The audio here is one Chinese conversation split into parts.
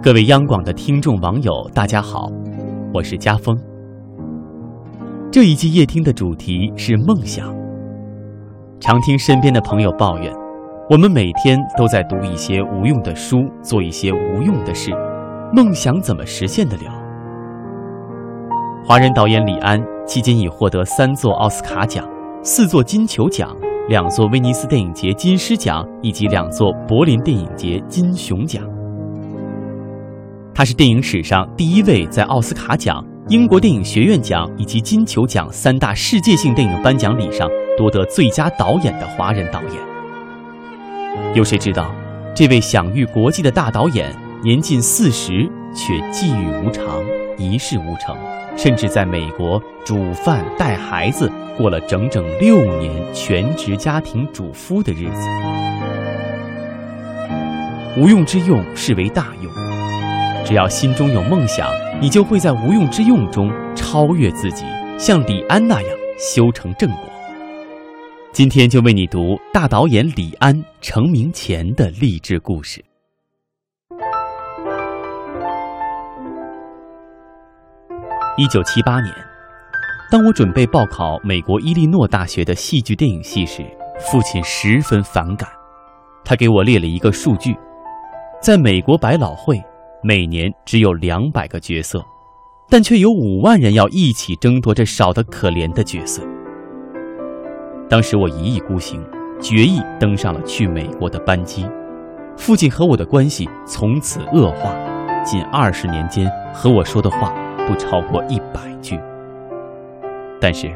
各位央广的听众网友，大家好，我是家峰。这一季夜听的主题是梦想。常听身边的朋友抱怨，我们每天都在读一些无用的书，做一些无用的事，梦想怎么实现得了？华人导演李安迄今已获得三座奥斯卡奖、四座金球奖、两座威尼斯电影节金狮奖以及两座柏林电影节金熊奖。他是电影史上第一位在奥斯卡奖、英国电影学院奖以及金球奖三大世界性电影颁奖礼上夺得最佳导演的华人导演。有谁知道，这位享誉国际的大导演年近四十却际遇无常，一事无成，甚至在美国煮饭带孩子，过了整整六年全职家庭主夫的日子。无用之用是为大用。只要心中有梦想，你就会在无用之用中超越自己，像李安那样修成正果。今天就为你读大导演李安成名前的励志故事。一九七八年，当我准备报考美国伊利诺大学的戏剧电影系时，父亲十分反感。他给我列了一个数据，在美国百老汇。每年只有两百个角色，但却有五万人要一起争夺这少得可怜的角色。当时我一意孤行，决意登上了去美国的班机。父亲和我的关系从此恶化，近二十年间和我说的话不超过一百句。但是，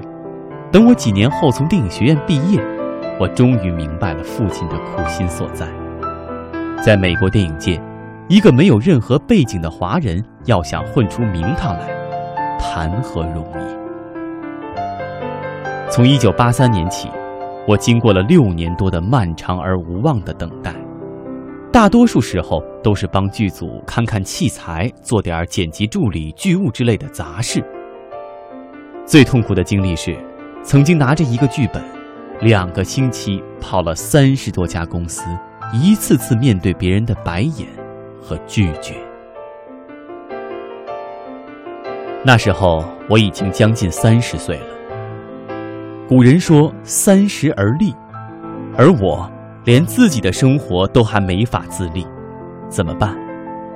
等我几年后从电影学院毕业，我终于明白了父亲的苦心所在，在美国电影界。一个没有任何背景的华人，要想混出名堂来，谈何容易？从一九八三年起，我经过了六年多的漫长而无望的等待，大多数时候都是帮剧组看看器材，做点剪辑助理、剧务之类的杂事。最痛苦的经历是，曾经拿着一个剧本，两个星期跑了三十多家公司，一次次面对别人的白眼。和拒绝。那时候我已经将近三十岁了。古人说“三十而立”，而我连自己的生活都还没法自立，怎么办？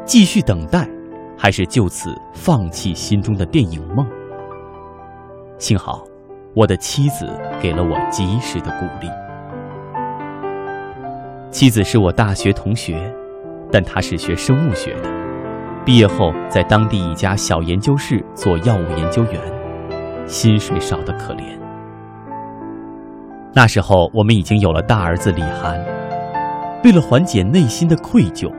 继续等待，还是就此放弃心中的电影梦？幸好，我的妻子给了我及时的鼓励。妻子是我大学同学。但他是学生物学的，毕业后在当地一家小研究室做药物研究员，薪水少得可怜。那时候我们已经有了大儿子李涵，为了缓解内心的愧疚，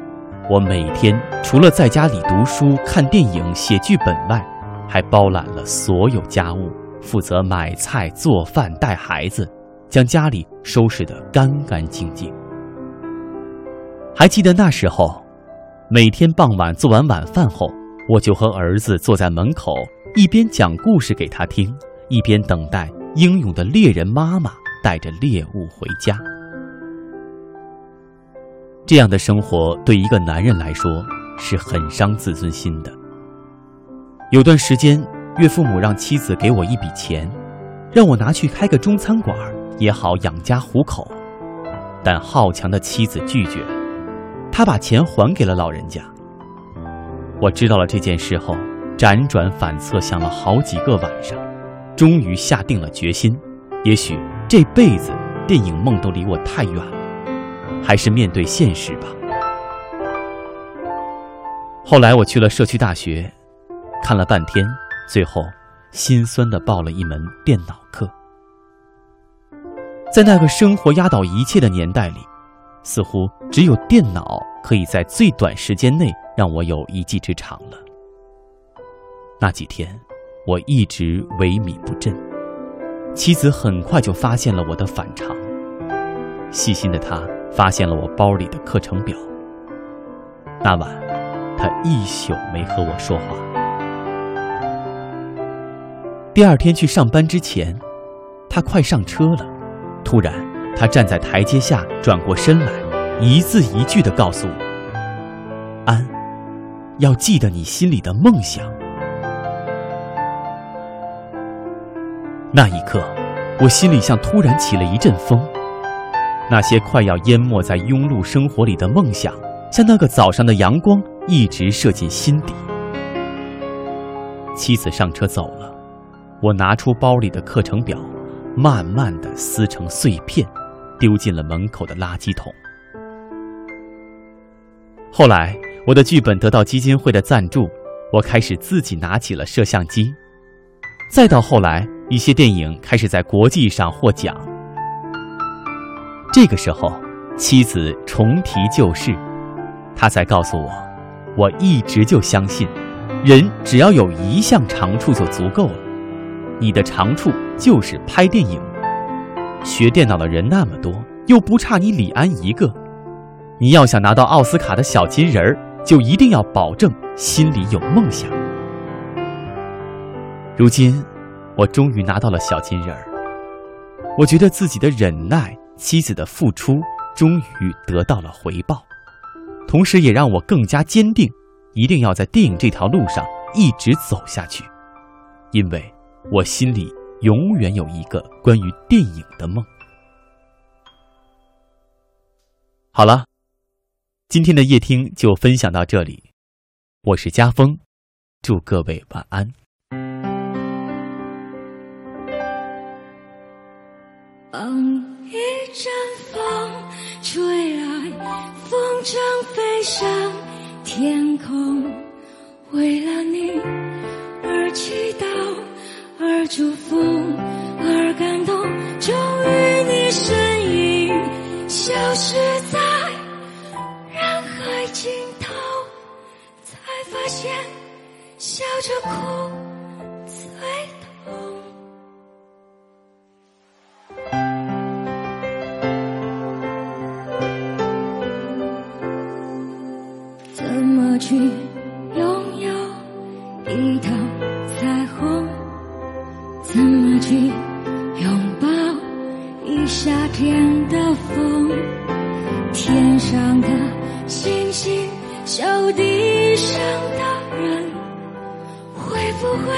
我每天除了在家里读书、看电影、写剧本外，还包揽了所有家务，负责买菜、做饭、带孩子，将家里收拾得干干净净。还记得那时候，每天傍晚做完晚饭后，我就和儿子坐在门口，一边讲故事给他听，一边等待英勇的猎人妈妈带着猎物回家。这样的生活对一个男人来说是很伤自尊心的。有段时间，岳父母让妻子给我一笔钱，让我拿去开个中餐馆，也好养家糊口，但好强的妻子拒绝。他把钱还给了老人家。我知道了这件事后，辗转反侧想了好几个晚上，终于下定了决心。也许这辈子电影梦都离我太远了，还是面对现实吧。后来我去了社区大学，看了半天，最后心酸的报了一门电脑课。在那个生活压倒一切的年代里。似乎只有电脑可以在最短时间内让我有一技之长了。那几天，我一直萎靡不振。妻子很快就发现了我的反常。细心的她发现了我包里的课程表。那晚，她一宿没和我说话。第二天去上班之前，她快上车了，突然。他站在台阶下，转过身来，一字一句地告诉我：“安，要记得你心里的梦想。那一刻，我心里像突然起了一阵风，那些快要淹没在庸碌生活里的梦想，像那个早上的阳光，一直射进心底。妻子上车走了，我拿出包里的课程表，慢慢的撕成碎片，丢进了门口的垃圾桶。后来，我的剧本得到基金会的赞助，我开始自己拿起了摄像机。再到后来，一些电影开始在国际上获奖。这个时候，妻子重提旧事，她才告诉我，我一直就相信，人只要有一项长处就足够了。你的长处就是拍电影，学电脑的人那么多，又不差你李安一个。你要想拿到奥斯卡的小金人儿，就一定要保证心里有梦想。如今，我终于拿到了小金人儿。我觉得自己的忍耐、妻子的付出，终于得到了回报，同时也让我更加坚定，一定要在电影这条路上一直走下去，因为我心里永远有一个关于电影的梦。好了，今天的夜听就分享到这里，我是家峰，祝各位晚安。当一阵风吹来，风筝飞上天空，为了你而祈祷，而祝福，而感动。终于，你身影消失在人海尽头，才发现笑着哭最痛。怎么去拥有一天的风？天上的星星，笑地上的人，会不会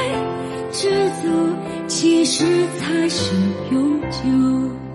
知足？其实才是永久。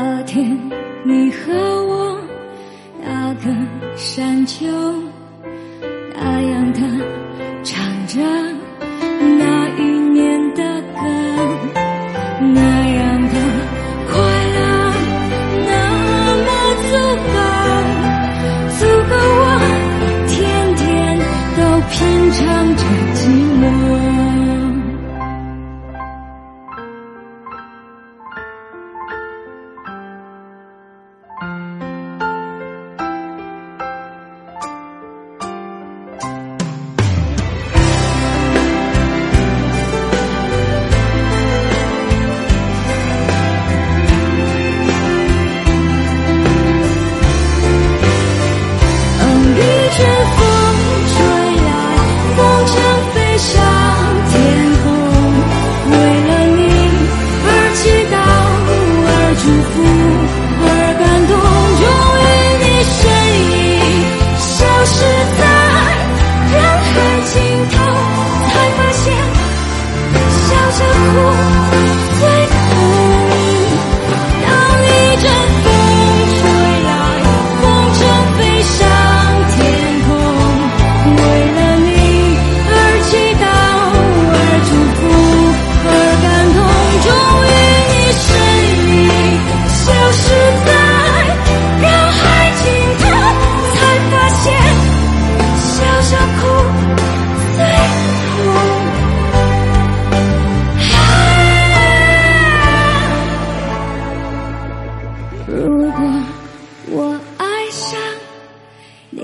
那天，你和我那个山丘，那样的唱着那一年的歌，那样的快乐，那么足够，足够我天天都品尝着。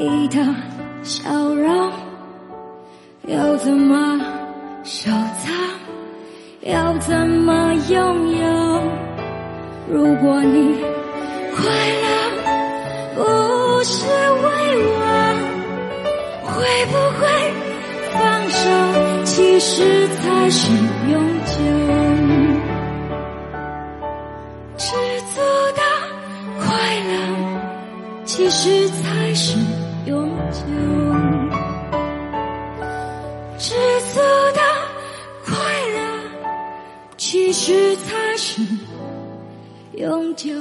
你的笑容，要怎么收藏？要怎么拥有？如果你快乐不是为我，会不会放手？其实才是永久。知足的快乐，其实才是永久。知足的快乐，其实才是永久。